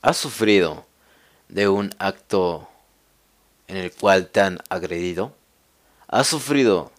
¿Has sufrido de un acto en el cual te han agredido? ¿Has sufrido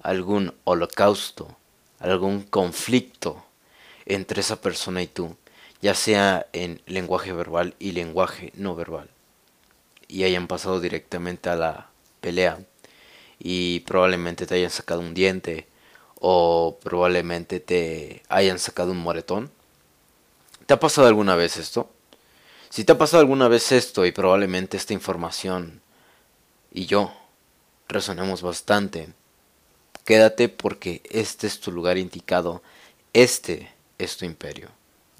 algún holocausto, algún conflicto entre esa persona y tú, ya sea en lenguaje verbal y lenguaje no verbal? Y hayan pasado directamente a la pelea y probablemente te hayan sacado un diente o probablemente te hayan sacado un moretón. ¿Te ha pasado alguna vez esto? Si te ha pasado alguna vez esto y probablemente esta información y yo resonemos bastante, quédate porque este es tu lugar indicado, este es tu imperio.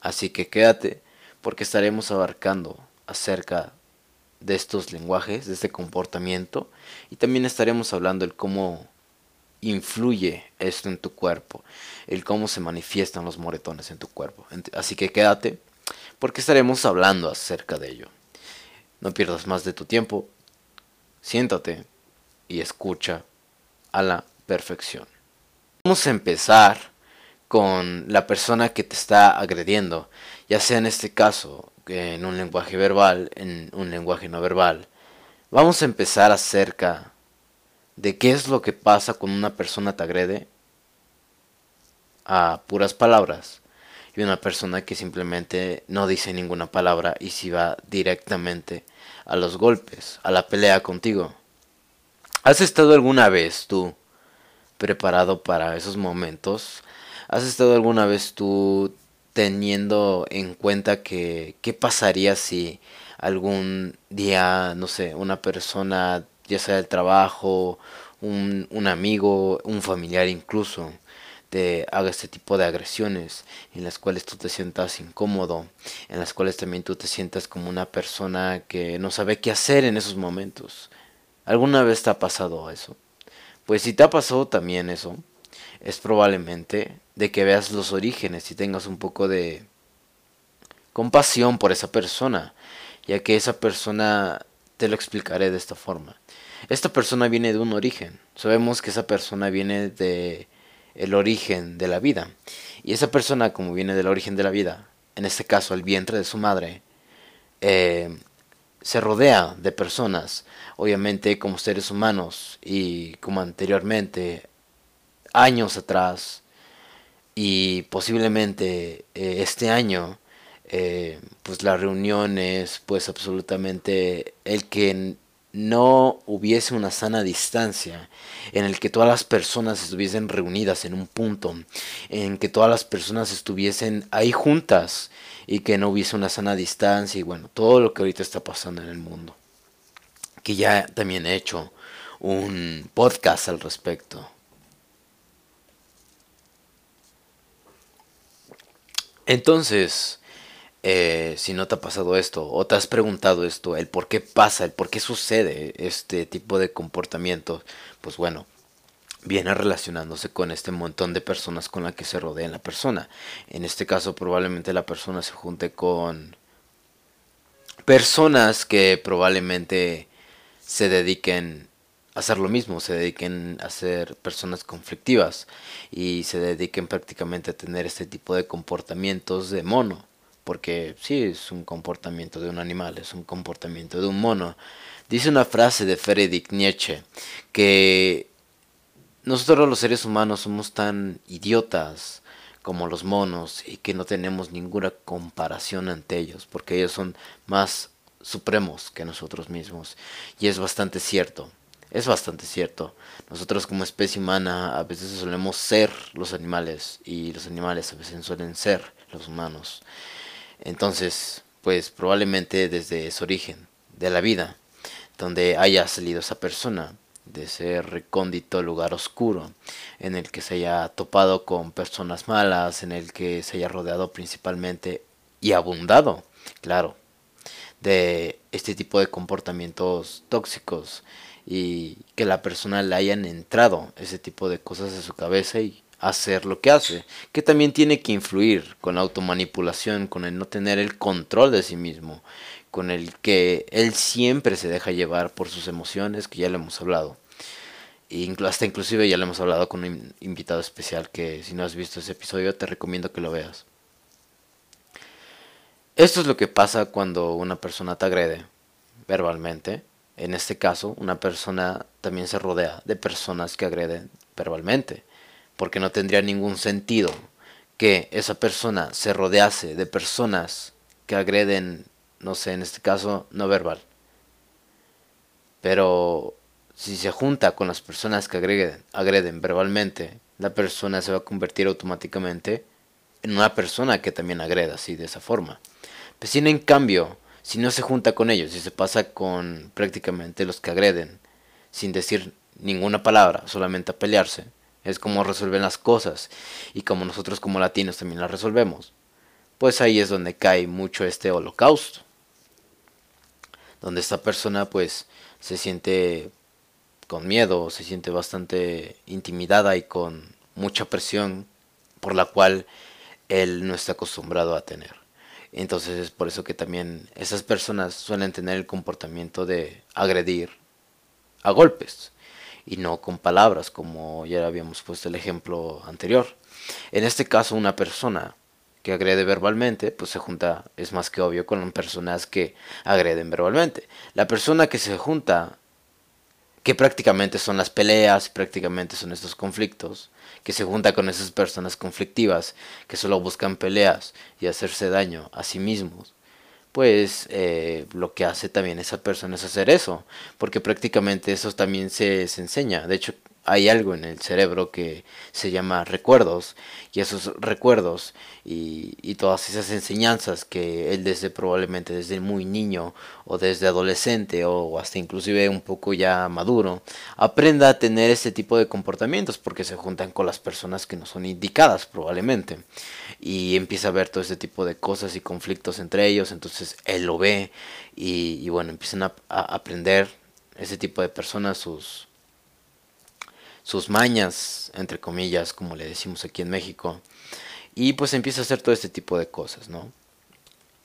Así que quédate porque estaremos abarcando acerca de estos lenguajes, de este comportamiento y también estaremos hablando el cómo influye esto en tu cuerpo, el cómo se manifiestan los moretones en tu cuerpo. Así que quédate porque estaremos hablando acerca de ello. No pierdas más de tu tiempo, siéntate y escucha a la perfección. Vamos a empezar con la persona que te está agrediendo, ya sea en este caso en un lenguaje verbal, en un lenguaje no verbal. Vamos a empezar acerca de qué es lo que pasa cuando una persona te agrede a puras palabras y una persona que simplemente no dice ninguna palabra y si va directamente a los golpes, a la pelea contigo. ¿Has estado alguna vez tú preparado para esos momentos? ¿Has estado alguna vez tú teniendo en cuenta que qué pasaría si algún día, no sé, una persona, ya sea del trabajo, un, un amigo, un familiar incluso, te haga este tipo de agresiones en las cuales tú te sientas incómodo, en las cuales también tú te sientas como una persona que no sabe qué hacer en esos momentos. ¿Alguna vez te ha pasado eso? Pues si te ha pasado también eso, es probablemente de que veas los orígenes y tengas un poco de compasión por esa persona, ya que esa persona te lo explicaré de esta forma. Esta persona viene de un origen. Sabemos que esa persona viene de el origen de la vida. Y esa persona, como viene del origen de la vida, en este caso el vientre de su madre, eh, se rodea de personas, obviamente como seres humanos y como anteriormente, años atrás, y posiblemente eh, este año, eh, pues las reuniones, pues absolutamente el que no hubiese una sana distancia, en el que todas las personas estuviesen reunidas en un punto, en que todas las personas estuviesen ahí juntas y que no hubiese una sana distancia y bueno, todo lo que ahorita está pasando en el mundo. Que ya también he hecho un podcast al respecto. Entonces, eh, si no te ha pasado esto o te has preguntado esto, el por qué pasa, el por qué sucede este tipo de comportamiento, pues bueno, viene relacionándose con este montón de personas con la que se rodea la persona. En este caso probablemente la persona se junte con personas que probablemente se dediquen a hacer lo mismo, se dediquen a ser personas conflictivas y se dediquen prácticamente a tener este tipo de comportamientos de mono porque sí es un comportamiento de un animal, es un comportamiento de un mono. Dice una frase de Friedrich Nietzsche que nosotros los seres humanos somos tan idiotas como los monos y que no tenemos ninguna comparación ante ellos, porque ellos son más supremos que nosotros mismos. Y es bastante cierto, es bastante cierto. Nosotros como especie humana a veces solemos ser los animales y los animales a veces suelen ser los humanos. Entonces, pues probablemente desde ese origen de la vida, donde haya salido esa persona, de ese recóndito lugar oscuro, en el que se haya topado con personas malas, en el que se haya rodeado principalmente y abundado, claro, de este tipo de comportamientos tóxicos y que la persona le hayan entrado ese tipo de cosas a su cabeza y hacer lo que hace, que también tiene que influir con la automanipulación, con el no tener el control de sí mismo, con el que él siempre se deja llevar por sus emociones, que ya le hemos hablado. Hasta inclusive ya le hemos hablado con un invitado especial que si no has visto ese episodio te recomiendo que lo veas. Esto es lo que pasa cuando una persona te agrede verbalmente. En este caso, una persona también se rodea de personas que agreden verbalmente, porque no tendría ningún sentido que esa persona se rodease de personas que agreden, no sé, en este caso, no verbal. Pero si se junta con las personas que agreden, verbalmente, la persona se va a convertir automáticamente en una persona que también agreda así, de esa forma. Pues si en cambio, si no se junta con ellos, si se pasa con prácticamente los que agreden, sin decir ninguna palabra, solamente a pelearse, es como resuelven las cosas. Y como nosotros como latinos también las resolvemos, pues ahí es donde cae mucho este holocausto, donde esta persona pues se siente con miedo, se siente bastante intimidada y con mucha presión por la cual él no está acostumbrado a tener. Entonces es por eso que también esas personas suelen tener el comportamiento de agredir a golpes y no con palabras, como ya habíamos puesto el ejemplo anterior. En este caso, una persona que agrede verbalmente, pues se junta, es más que obvio, con personas que agreden verbalmente. La persona que se junta, que prácticamente son las peleas, prácticamente son estos conflictos, que se junta con esas personas conflictivas, que solo buscan peleas y hacerse daño a sí mismos, pues eh, lo que hace también esa persona es hacer eso, porque prácticamente eso también se, se enseña. De hecho, hay algo en el cerebro que se llama recuerdos y esos recuerdos y, todas esas enseñanzas que él desde probablemente desde muy niño o desde adolescente o hasta inclusive un poco ya maduro aprenda a tener ese tipo de comportamientos porque se juntan con las personas que no son indicadas probablemente. Y empieza a ver todo ese tipo de cosas y conflictos entre ellos entonces él lo ve y, bueno empiezan a aprender ese tipo de personas sus sus mañas, entre comillas, como le decimos aquí en México, y pues empieza a hacer todo este tipo de cosas, ¿no?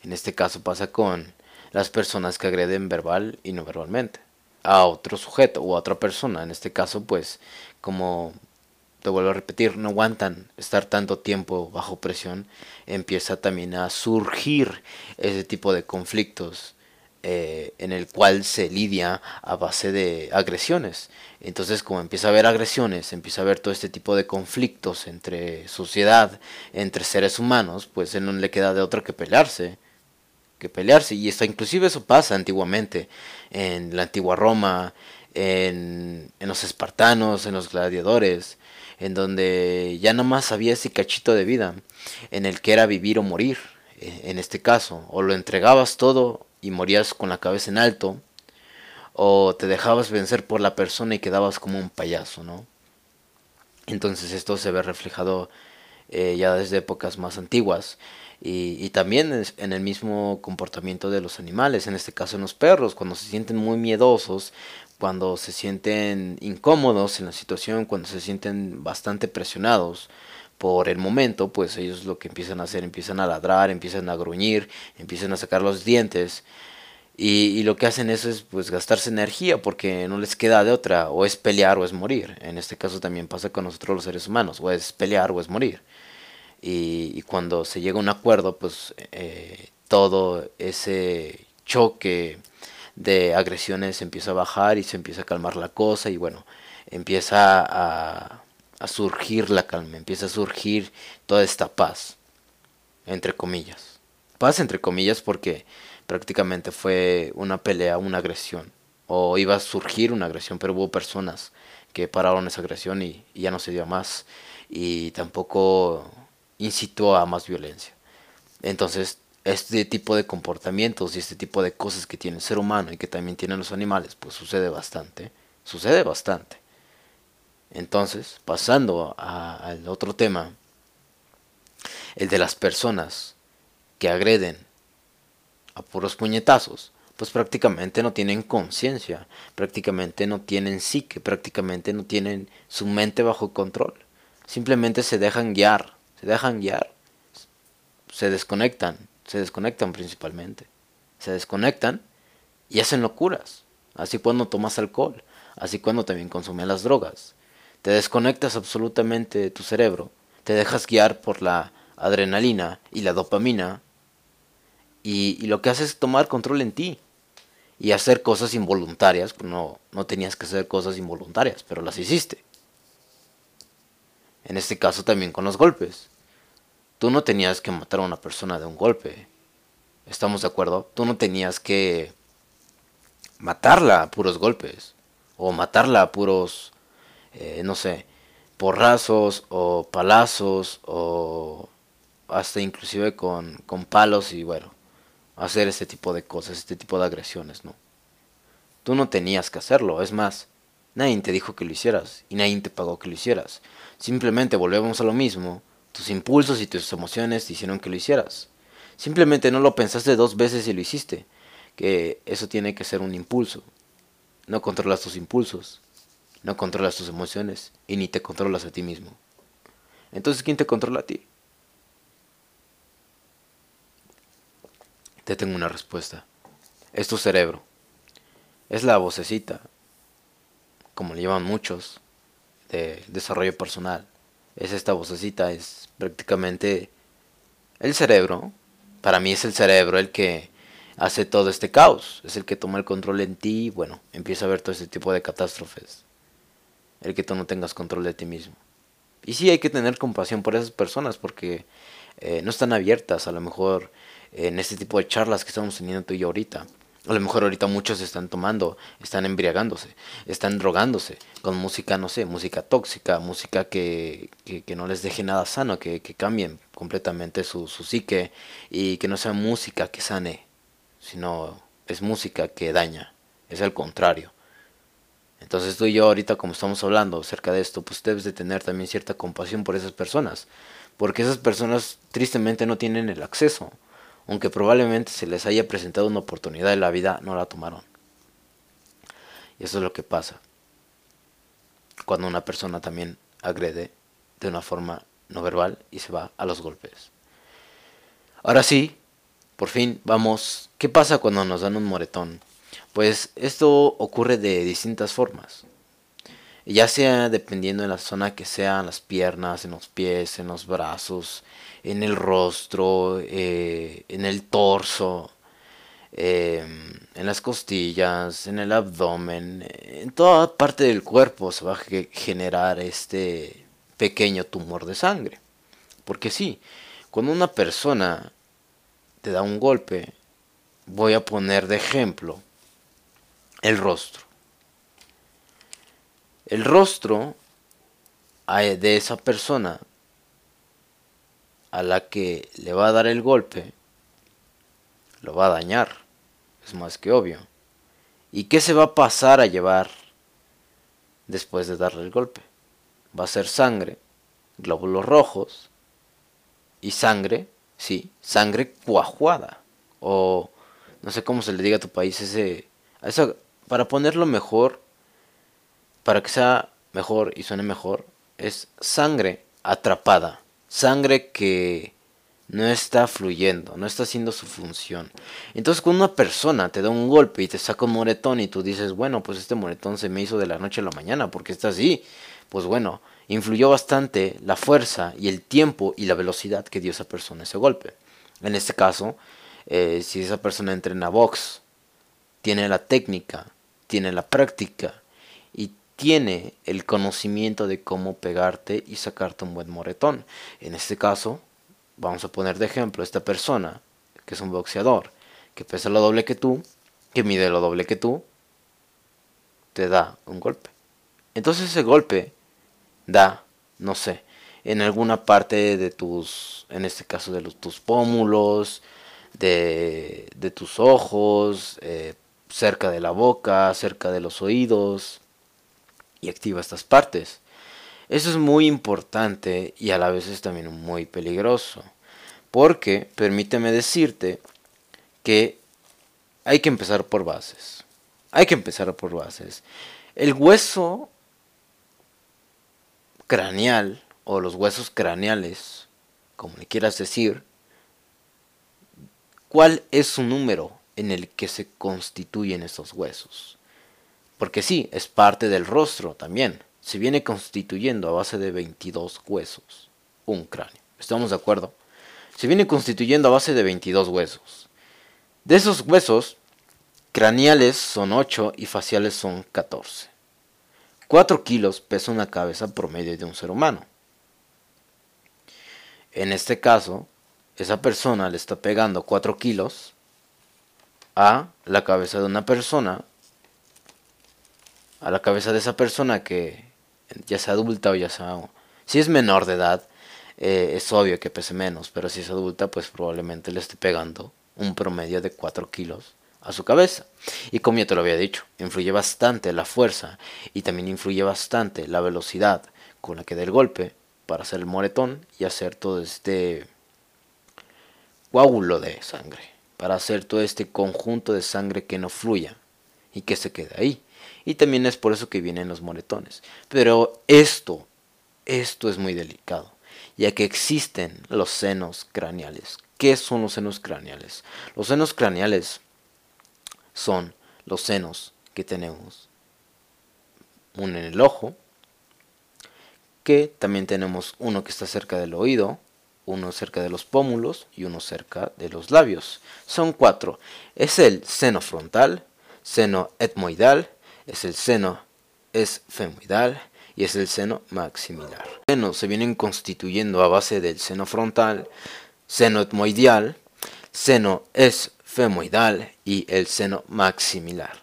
En este caso pasa con las personas que agreden verbal y no verbalmente a otro sujeto o a otra persona. En este caso, pues, como te vuelvo a repetir, no aguantan estar tanto tiempo bajo presión, empieza también a surgir ese tipo de conflictos eh, en el cual se lidia a base de agresiones. Entonces, como empieza a haber agresiones, empieza a haber todo este tipo de conflictos entre sociedad, entre seres humanos, pues él no le queda de otra que pelearse, que pelearse. Y esto, inclusive eso pasa antiguamente, en la antigua Roma, en, en los espartanos, en los gladiadores, en donde ya nada más había ese cachito de vida, en el que era vivir o morir, eh, en este caso, o lo entregabas todo y morías con la cabeza en alto, o te dejabas vencer por la persona y quedabas como un payaso, ¿no? Entonces esto se ve reflejado eh, ya desde épocas más antiguas y, y, también en el mismo comportamiento de los animales, en este caso en los perros, cuando se sienten muy miedosos, cuando se sienten incómodos en la situación, cuando se sienten bastante presionados, por el momento, pues ellos lo que empiezan a hacer, empiezan a ladrar, empiezan a gruñir, empiezan a sacar los dientes. Y, lo que hacen eso es pues gastarse energía porque no les queda de otra, o es pelear o es morir. En este caso también pasa con nosotros los seres humanos, o es pelear o es morir. Y, cuando se llega a un acuerdo, pues eh, todo ese choque de agresiones empieza a bajar y se empieza a calmar la cosa y bueno, empieza a a surgir la calma, empieza a surgir toda esta paz, entre comillas. Paz entre comillas porque prácticamente fue una pelea, una agresión, o iba a surgir una agresión, pero hubo personas que pararon esa agresión y, ya no se dio más, y tampoco incitó a más violencia. Entonces, este tipo de comportamientos y este tipo de cosas que tiene el ser humano y que también tienen los animales, pues sucede bastante, sucede bastante. Entonces, pasando al otro tema, el de las personas que agreden a puros puñetazos, pues prácticamente no tienen conciencia, prácticamente no tienen psique, prácticamente no tienen su mente bajo control. Simplemente se dejan guiar, se dejan guiar, se desconectan, se desconectan principalmente, se desconectan y hacen locuras. Así cuando tomas alcohol, así cuando también consumes las drogas te desconectas absolutamente de tu cerebro, te dejas guiar por la adrenalina y la dopamina Y, lo que hace es tomar control en ti y hacer cosas involuntarias. No, no tenías que hacer cosas involuntarias, pero las hiciste. En este caso también con los golpes. Tú no tenías que matar a una persona de un golpe. ¿Estamos de acuerdo? Tú no tenías que matarla a puros golpes. O matarla a puros, eh, no sé, porrazos o palazos o hasta inclusive con, con palos y bueno, hacer este tipo de cosas, este tipo de agresiones, ¿no? Tú no tenías que hacerlo, es más, nadie te dijo que lo hicieras y nadie te pagó que lo hicieras. Simplemente volvemos a lo mismo, tus impulsos y tus emociones te hicieron que lo hicieras. Simplemente no lo pensaste dos veces y lo hiciste, que eso tiene que ser un impulso. No controlas tus impulsos, no controlas tus emociones y ni te controlas a ti mismo. Entonces, ¿quién te controla a ti? Te tengo una respuesta. Es tu cerebro. Es la vocecita, como le llaman muchos, de desarrollo personal. Es esta vocecita, es prácticamente el cerebro. Para mí es el cerebro el que hace todo este caos. Es el que toma el control en ti y bueno, empieza a ver todo este tipo de catástrofes. El que tú no tengas control de ti mismo. Y sí hay que tener compasión por esas personas porque eh, no están abiertas a lo mejor en este tipo de charlas que estamos teniendo tú y yo ahorita. A lo mejor ahorita muchos están tomando, están embriagándose, están drogándose con música, no sé, música tóxica, música que, que, no les deje nada sano, que, cambien completamente su, su psique y que no sea música que sane, sino es música que daña, es el contrario. Entonces tú y yo ahorita como estamos hablando acerca de esto, pues debes de tener también cierta compasión por esas personas, porque esas personas tristemente no tienen el acceso aunque probablemente se les haya presentado una oportunidad en la vida, no la tomaron. Y eso es lo que pasa cuando una persona también agrede de una forma no verbal y se va a los golpes. Ahora sí, por fin vamos, ¿qué pasa cuando nos dan un moretón? Pues esto ocurre de distintas formas. Ya sea dependiendo de la zona que sea, en las piernas, en los pies, en los brazos, en el rostro, eh, en el torso, em, en las costillas, en el abdomen, en toda parte del cuerpo se va a generar este pequeño tumor de sangre. Porque sí, cuando una persona te da un golpe, voy a poner de ejemplo el rostro. El rostro de esa persona a la que le va a dar el golpe, lo va a dañar. Es más que obvio. ¿Y qué se va a pasar a llevar después de darle el golpe? Va a ser sangre, glóbulos rojos y sangre, sí, sangre cuajuada. O no sé cómo se le diga a tu país ese... para ponerlo mejor, para que sea mejor y suene mejor, es sangre atrapada sangre que no está fluyendo, no está haciendo su función. Entonces cuando una persona te da un golpe y te saca un moretón y tú dices, bueno, pues este moretón se me hizo de la noche a la mañana porque está así, pues bueno, influyó bastante la fuerza y el tiempo y la velocidad que dio esa persona ese golpe. En este caso, eh, si esa persona entrena box, tiene la técnica, tiene la práctica tiene el conocimiento de cómo pegarte y sacarte un buen moretón. En este caso, vamos a poner de ejemplo esta persona, que es un boxeador, que pesa lo doble que tú, que mide lo doble que tú, te da un golpe. Entonces ese golpe da, no sé, en alguna parte de tus, en este caso de tus pómulos, de, de tus ojos, eh, cerca de la boca, cerca de los oídos, y activa estas partes. Eso es muy importante y a la vez es también muy peligroso. Porque, permíteme decirte, que hay que empezar por bases. Hay que empezar por bases. El hueso craneal o los huesos craneales, como le quieras decir, ¿cuál es su número en el que se constituyen esos huesos? Porque sí, es parte del rostro también. Se viene constituyendo a base de 22 huesos. Un cráneo. ¿Estamos de acuerdo? Se viene constituyendo a base de 22 huesos. De esos huesos, craneales son 8 y faciales son 14. 4 kilos pesa una cabeza promedio de un ser humano. En este caso, esa persona le está pegando 4 kilos a la cabeza de una persona, a la cabeza de esa persona que ya sea adulta o ya sea... Si es menor de edad, eh, es obvio que pese menos, pero si es adulta, pues probablemente le esté pegando un promedio de 4 kilos a su cabeza. Y como ya te lo había dicho, influye bastante la fuerza y también influye bastante la velocidad con la que da el golpe para hacer el moretón y hacer todo este coágulo de sangre, para hacer todo este conjunto de sangre que no fluya y que se quede ahí. Y también es por eso que vienen los moretones. Pero esto, esto es muy delicado, ya que existen los senos craneales. ¿Qué son los senos craneales? Los senos craneales son los senos que tenemos. Uno en el ojo, que también tenemos uno que está cerca del oído, uno cerca de los pómulos y uno cerca de los labios. Son cuatro. Es el seno frontal, seno etmoidal, es el seno esfemoidal y es el seno maximilar. Los senos se vienen constituyendo a base del seno frontal, seno etmoidial, seno esfemoidal y el seno maximilar.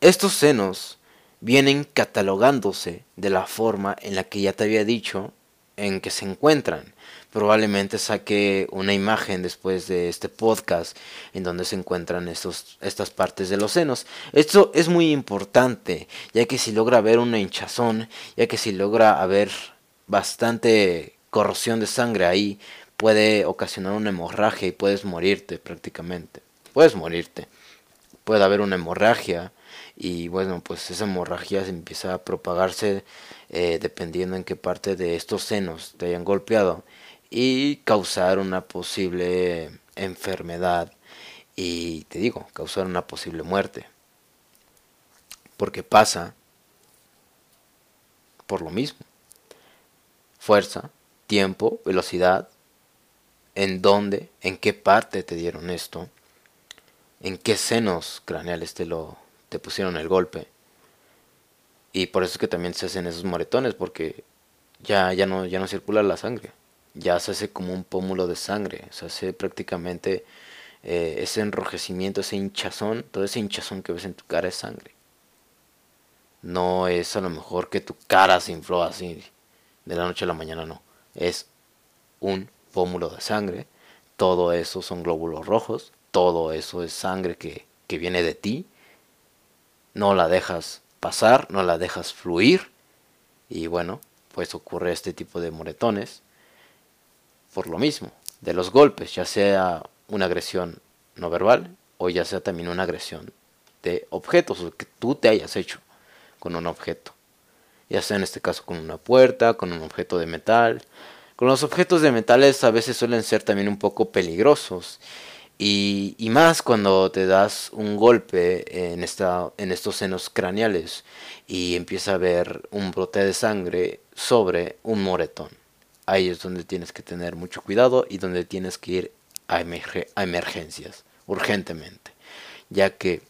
Estos senos vienen catalogándose de la forma en la que ya te había dicho en que se encuentran. Probablemente saque una imagen después de este podcast en donde se encuentran estos, estas partes de los senos. Esto es muy importante, ya que si logra haber una hinchazón, ya que si logra haber bastante corrosión de sangre ahí, puede ocasionar una hemorragia y puedes morirte prácticamente. Puedes morirte. Puede haber una hemorragia y bueno, pues esa hemorragia se empieza a propagarse eh, dependiendo en qué parte de estos senos te hayan golpeado y causar una posible enfermedad y te digo, causar una posible muerte. Porque pasa por lo mismo. Fuerza, tiempo, velocidad, en dónde, en qué parte te dieron esto, en qué senos craneales te lo te pusieron el golpe. Y por eso es que también se hacen esos moretones, porque ya, ya, no, ya no circula la sangre. Ya se hace como un pómulo de sangre. Se hace prácticamente eh, ese enrojecimiento, ese hinchazón. Todo ese hinchazón que ves en tu cara es sangre. No es a lo mejor que tu cara se infló así de la noche a la mañana, no. Es un pómulo de sangre. Todo eso son glóbulos rojos. Todo eso es sangre que, que viene de ti no la dejas pasar, no la dejas fluir y bueno, pues ocurre este tipo de moretones por lo mismo, de los golpes, ya sea una agresión no verbal o ya sea también una agresión de objetos que tú te hayas hecho con un objeto, ya sea en este caso con una puerta, con un objeto de metal. Con los objetos de metales a veces suelen ser también un poco peligrosos y, más cuando te das un golpe en, esta, en estos senos craneales y empieza a haber un brote de sangre sobre un moretón. Ahí es donde tienes que tener mucho cuidado y donde tienes que ir a, emergencias urgentemente, ya que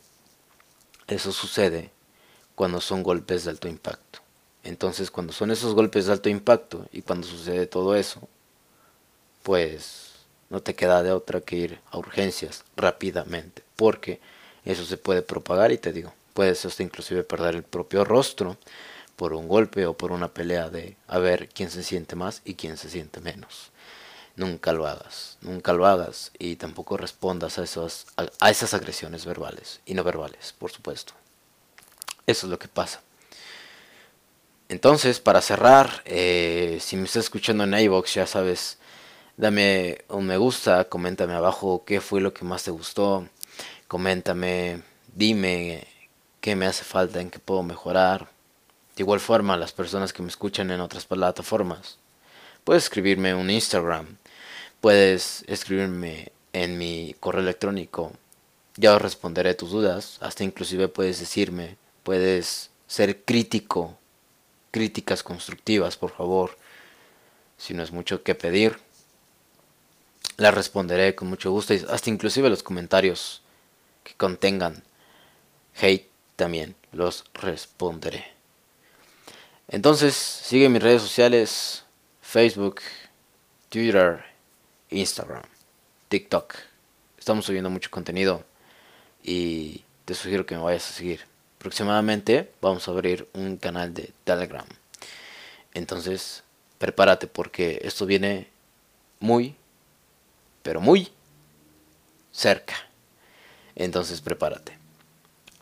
eso sucede cuando son golpes de alto impacto. Entonces cuando son esos golpes de alto impacto y cuando sucede todo eso, pues no te queda de otra que ir a urgencias rápidamente, porque eso se puede propagar y te digo, puedes hasta inclusive perder el propio rostro por un golpe o por una pelea de a ver quién se siente más y quién se siente menos. Nunca lo hagas, nunca lo hagas y tampoco respondas a, a, esas agresiones verbales y no verbales, por supuesto. Eso es lo que pasa. Entonces, para cerrar, eh, si me estás escuchando en iVox, ya sabes Dame un me gusta, coméntame abajo qué fue lo que más te gustó, coméntame, dime qué me hace falta, en qué puedo mejorar. De igual forma, las personas que me escuchan en otras plataformas, puedes escribirme un Instagram, puedes escribirme en mi correo electrónico, ya os responderé tus dudas, hasta inclusive puedes decirme, puedes ser crítico, críticas constructivas, por favor, si no es mucho que pedir la responderé con mucho gusto, hasta inclusive los comentarios que contengan hate también los responderé. Entonces, sigue mis redes sociales, Facebook, Twitter, Instagram, TikTok. Estamos subiendo mucho contenido y te sugiero que me vayas a seguir. Próximamente vamos a abrir un canal de Telegram. Entonces, prepárate porque esto viene muy, pero muy cerca. Entonces, prepárate.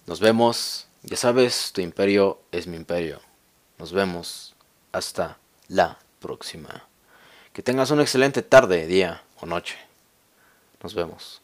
Nos vemos. Ya sabes, tu imperio es mi imperio. Nos vemos. Hasta la próxima. Que tengas una excelente tarde, día o noche. Nos vemos.